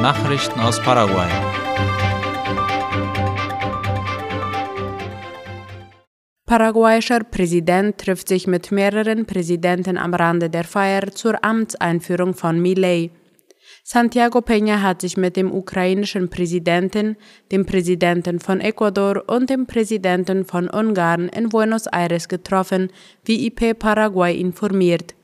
Nachrichten aus Paraguay. Paraguayischer Präsident trifft sich mit mehreren Präsidenten am Rande der Feier zur Amtseinführung von Milei. Santiago Peña hat sich mit dem ukrainischen Präsidenten, dem Präsidenten von Ecuador und dem Präsidenten von Ungarn in Buenos Aires getroffen, wie IP Paraguay informiert.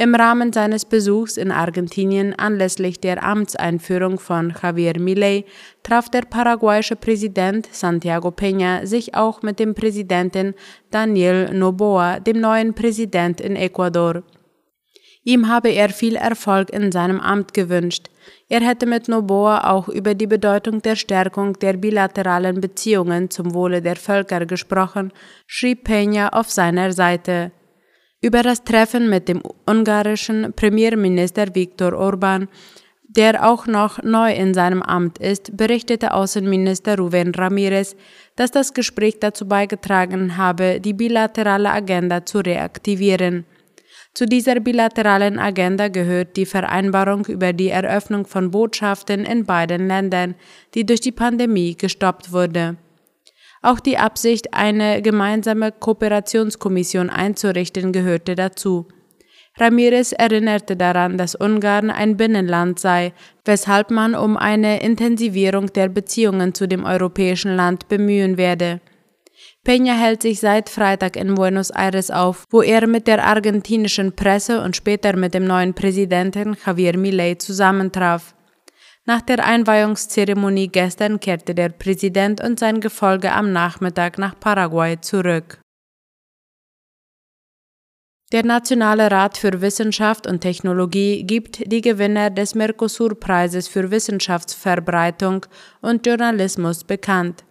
Im Rahmen seines Besuchs in Argentinien anlässlich der Amtseinführung von Javier Milei traf der paraguayische Präsident Santiago Peña sich auch mit dem Präsidenten Daniel Noboa, dem neuen Präsident in Ecuador. Ihm habe er viel Erfolg in seinem Amt gewünscht. Er hätte mit Noboa auch über die Bedeutung der Stärkung der bilateralen Beziehungen zum Wohle der Völker gesprochen, schrieb Peña auf seiner Seite. Über das Treffen mit dem ungarischen Premierminister Viktor Orban, der auch noch neu in seinem Amt ist, berichtete Außenminister Rubén Ramírez, dass das Gespräch dazu beigetragen habe, die bilaterale Agenda zu reaktivieren. Zu dieser bilateralen Agenda gehört die Vereinbarung über die Eröffnung von Botschaften in beiden Ländern, die durch die Pandemie gestoppt wurde. Auch die Absicht, eine gemeinsame Kooperationskommission einzurichten, gehörte dazu. Ramirez erinnerte daran, dass Ungarn ein Binnenland sei, weshalb man um eine Intensivierung der Beziehungen zu dem europäischen Land bemühen werde. Peña hält sich seit Freitag in Buenos Aires auf, wo er mit der argentinischen Presse und später mit dem neuen Präsidenten Javier Milei zusammentraf. Nach der Einweihungszeremonie gestern kehrte der Präsident und sein Gefolge am Nachmittag nach Paraguay zurück. Der Nationale Rat für Wissenschaft und Technologie gibt die Gewinner des Mercosur-Preises für Wissenschaftsverbreitung und Journalismus bekannt.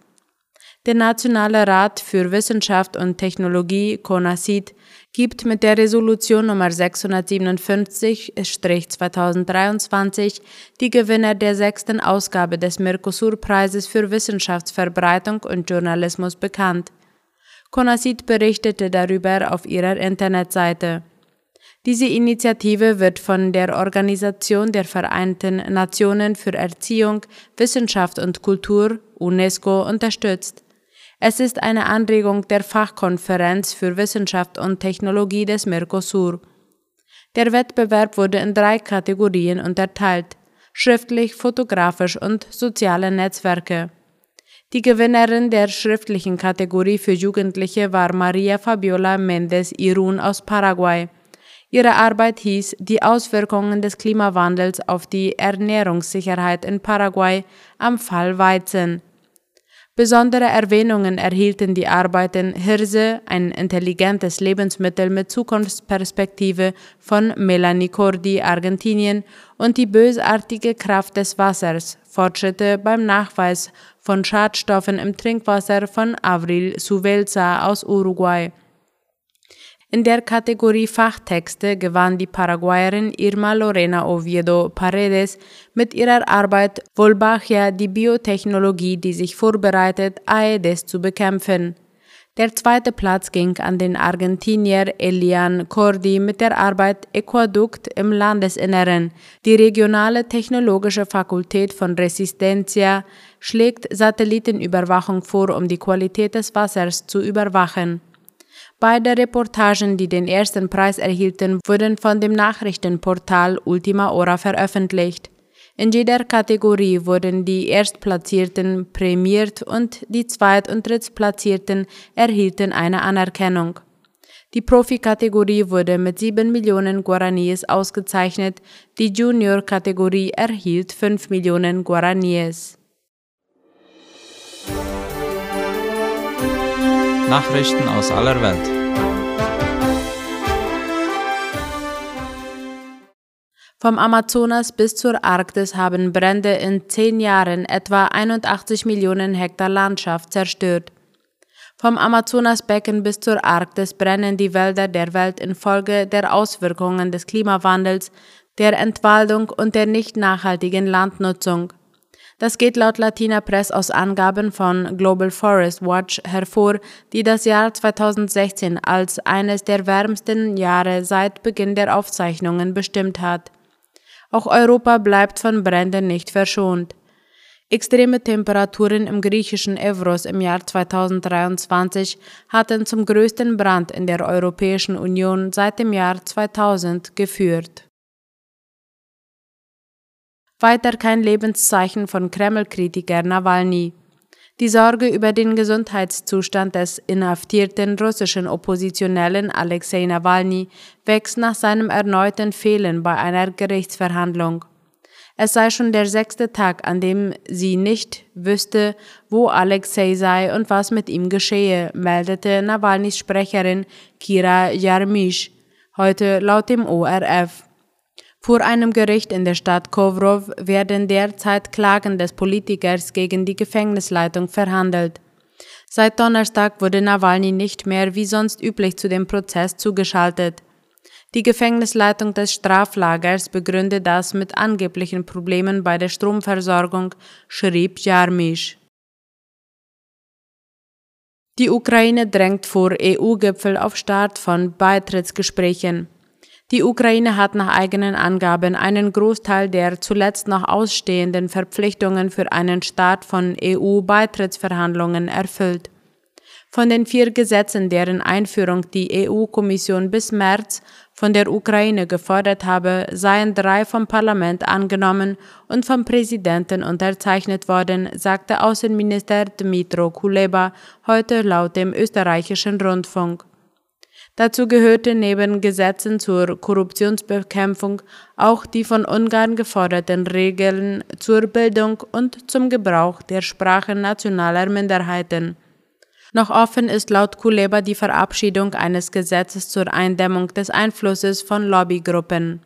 Der Nationale Rat für Wissenschaft und Technologie, CONACYT, gibt mit der Resolution Nummer 657-2023 die Gewinner der sechsten Ausgabe des Mercosur-Preises für Wissenschaftsverbreitung und Journalismus bekannt. CONACYT berichtete darüber auf ihrer Internetseite. Diese Initiative wird von der Organisation der Vereinten Nationen für Erziehung, Wissenschaft und Kultur, UNESCO, unterstützt. Es ist eine Anregung der Fachkonferenz für Wissenschaft und Technologie des Mercosur. Der Wettbewerb wurde in drei Kategorien unterteilt schriftlich, fotografisch und soziale Netzwerke. Die Gewinnerin der schriftlichen Kategorie für Jugendliche war Maria Fabiola Mendes Irun aus Paraguay. Ihre Arbeit hieß Die Auswirkungen des Klimawandels auf die Ernährungssicherheit in Paraguay am Fall Weizen. Besondere Erwähnungen erhielten die Arbeiten Hirse, ein intelligentes Lebensmittel mit Zukunftsperspektive von Melanie Cordi, Argentinien, und die bösartige Kraft des Wassers, Fortschritte beim Nachweis von Schadstoffen im Trinkwasser von Avril Suvelza aus Uruguay. In der Kategorie Fachtexte gewann die Paraguayerin Irma Lorena Oviedo Paredes mit ihrer Arbeit Volbachia die Biotechnologie, die sich vorbereitet, Aedes zu bekämpfen. Der zweite Platz ging an den Argentinier Elian Cordi mit der Arbeit Aquadukt im Landesinneren. Die regionale technologische Fakultät von Resistencia schlägt Satellitenüberwachung vor, um die Qualität des Wassers zu überwachen. Beide Reportagen, die den ersten Preis erhielten, wurden von dem Nachrichtenportal Ultima Hora veröffentlicht. In jeder Kategorie wurden die Erstplatzierten prämiert und die Zweit- und Drittplatzierten erhielten eine Anerkennung. Die Profi-Kategorie wurde mit 7 Millionen Guaraníes ausgezeichnet, die Junior-Kategorie erhielt 5 Millionen Guaraníes. Nachrichten aus aller Welt. Vom Amazonas bis zur Arktis haben Brände in zehn Jahren etwa 81 Millionen Hektar Landschaft zerstört. Vom Amazonasbecken bis zur Arktis brennen die Wälder der Welt infolge der Auswirkungen des Klimawandels, der Entwaldung und der nicht nachhaltigen Landnutzung. Das geht laut Latina Press aus Angaben von Global Forest Watch hervor, die das Jahr 2016 als eines der wärmsten Jahre seit Beginn der Aufzeichnungen bestimmt hat. Auch Europa bleibt von Bränden nicht verschont. Extreme Temperaturen im griechischen Evros im Jahr 2023 hatten zum größten Brand in der Europäischen Union seit dem Jahr 2000 geführt. Weiter kein Lebenszeichen von Kreml-Kritiker Nawalny. Die Sorge über den Gesundheitszustand des inhaftierten russischen Oppositionellen Alexei Nawalny wächst nach seinem erneuten Fehlen bei einer Gerichtsverhandlung. Es sei schon der sechste Tag, an dem sie nicht wüsste, wo Alexei sei und was mit ihm geschehe, meldete Nawalnys Sprecherin Kira Yarmish heute laut dem ORF. Vor einem Gericht in der Stadt Kovrov werden derzeit Klagen des Politikers gegen die Gefängnisleitung verhandelt. Seit Donnerstag wurde Nawalny nicht mehr wie sonst üblich zu dem Prozess zugeschaltet. Die Gefängnisleitung des Straflagers begründet das mit angeblichen Problemen bei der Stromversorgung, schrieb Jarmisch. Die Ukraine drängt vor EU-Gipfel auf Start von Beitrittsgesprächen. Die Ukraine hat nach eigenen Angaben einen Großteil der zuletzt noch ausstehenden Verpflichtungen für einen Start von EU-Beitrittsverhandlungen erfüllt. Von den vier Gesetzen, deren Einführung die EU-Kommission bis März von der Ukraine gefordert habe, seien drei vom Parlament angenommen und vom Präsidenten unterzeichnet worden, sagte Außenminister Dmitro Kuleba heute laut dem österreichischen Rundfunk. Dazu gehörte neben Gesetzen zur Korruptionsbekämpfung auch die von Ungarn geforderten Regeln zur Bildung und zum Gebrauch der Sprachen nationaler Minderheiten. Noch offen ist laut Kuleba die Verabschiedung eines Gesetzes zur Eindämmung des Einflusses von Lobbygruppen.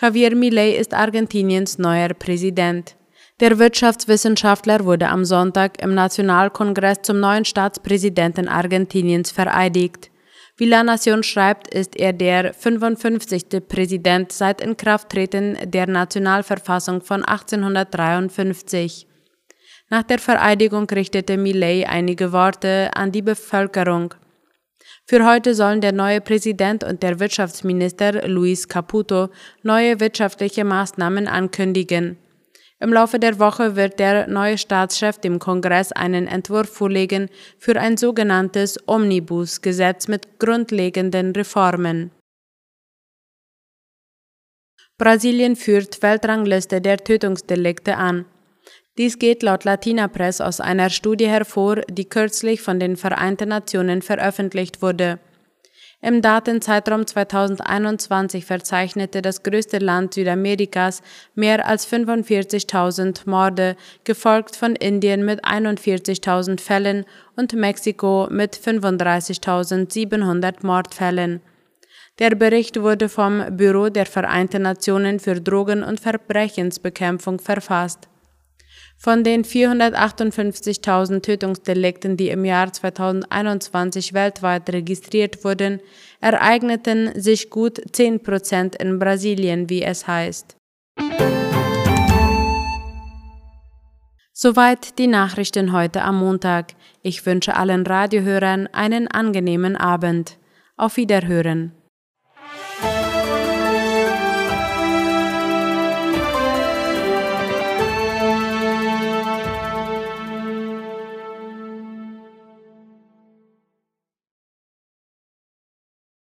Javier Milei ist Argentiniens neuer Präsident. Der Wirtschaftswissenschaftler wurde am Sonntag im Nationalkongress zum neuen Staatspräsidenten Argentiniens vereidigt. Wie La Nation schreibt, ist er der 55. Präsident seit Inkrafttreten der Nationalverfassung von 1853. Nach der Vereidigung richtete Millet einige Worte an die Bevölkerung. Für heute sollen der neue Präsident und der Wirtschaftsminister Luis Caputo neue wirtschaftliche Maßnahmen ankündigen. Im Laufe der Woche wird der neue Staatschef dem Kongress einen Entwurf vorlegen für ein sogenanntes Omnibus-Gesetz mit grundlegenden Reformen. Brasilien führt Weltrangliste der Tötungsdelikte an. Dies geht laut Latina Press aus einer Studie hervor, die kürzlich von den Vereinten Nationen veröffentlicht wurde. Im Datenzeitraum 2021 verzeichnete das größte Land Südamerikas mehr als 45.000 Morde, gefolgt von Indien mit 41.000 Fällen und Mexiko mit 35.700 Mordfällen. Der Bericht wurde vom Büro der Vereinten Nationen für Drogen- und Verbrechensbekämpfung verfasst. Von den 458.000 Tötungsdelikten, die im Jahr 2021 weltweit registriert wurden, ereigneten sich gut 10 Prozent in Brasilien, wie es heißt. Soweit die Nachrichten heute am Montag. Ich wünsche allen Radiohörern einen angenehmen Abend. Auf Wiederhören.